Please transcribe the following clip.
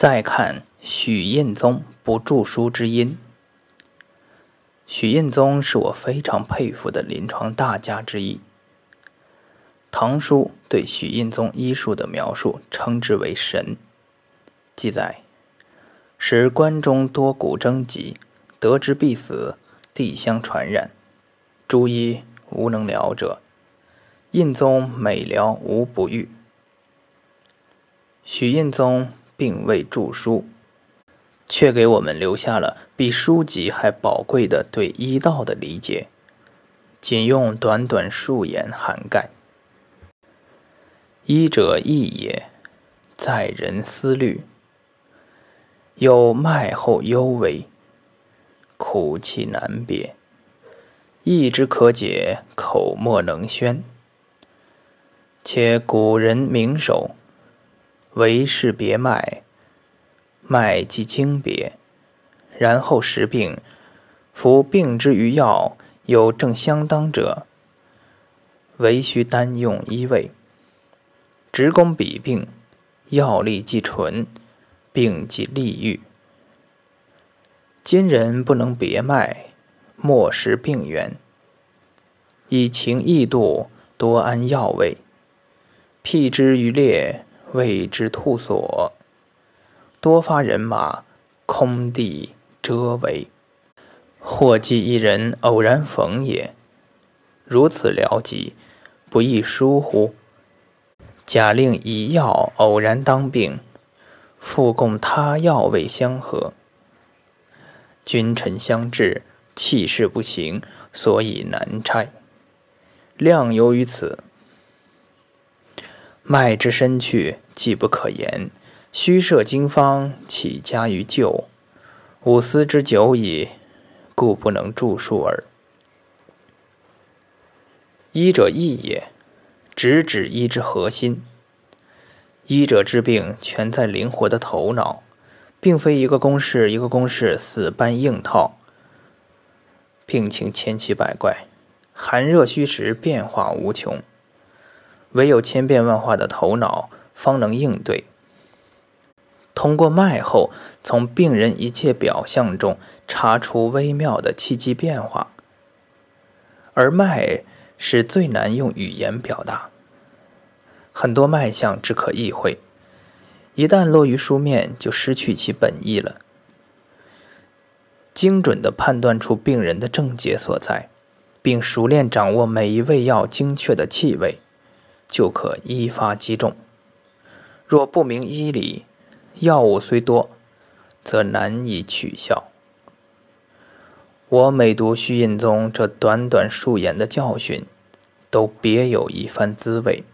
再看许印宗不著书之因。许印宗是我非常佩服的临床大家之一。《唐书》对许印宗医术的描述称之为“神”，记载：时关中多骨征疾，得之必死，地相传染，诸医无能疗者。印宗每疗无不愈。许印宗。并未著书，却给我们留下了比书籍还宝贵的对医道的理解。仅用短短数言涵盖：医者义也，在人思虑，有脉后幽微，苦气难别，意之可解，口莫能宣。且古人名手。为是别脉，脉即经别，然后实病。夫病之于药，有正相当者，唯须单用一味，直攻彼病，药力即纯，病即利愈。今人不能别脉，莫识病源，以情易度，多安药味，辟之于列。谓之兔所，多发人马，空地遮围，或寄一人偶然逢也。如此疗疾，不亦疏乎？假令一药偶然当病，复供他药味相合，君臣相治，气势不行，所以难拆。量由于此。脉之深去，既不可言；虚设经方，起加于旧。吾思之久矣，故不能著述耳。医者义也，直指医之核心。医者治病，全在灵活的头脑，并非一个公式一个公式死搬硬套。病情千奇百怪，寒热虚实变化无穷。唯有千变万化的头脑，方能应对。通过脉后，从病人一切表象中查出微妙的气机变化，而脉是最难用语言表达。很多脉象只可意会，一旦落于书面，就失去其本意了。精准地判断出病人的症结所在，并熟练掌握每一味药精确的气味。就可一发击中。若不明医理，药物虽多，则难以取效。我每读虚印宗这短短数言的教训，都别有一番滋味。